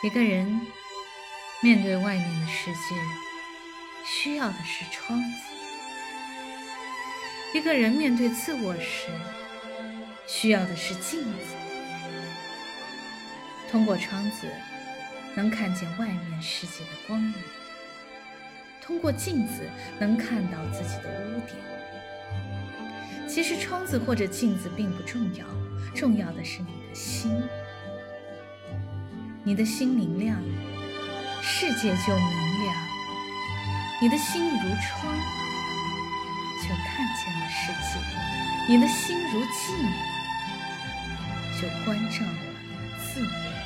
一个人面对外面的世界，需要的是窗子；一个人面对自我时，需要的是镜子。通过窗子，能看见外面世界的光明；通过镜子，能看到自己的污点。其实，窗子或者镜子并不重要，重要的是你的心。你的心明亮，世界就明亮；你的心如窗，就看见了世界；你的心如镜，就关照了自我。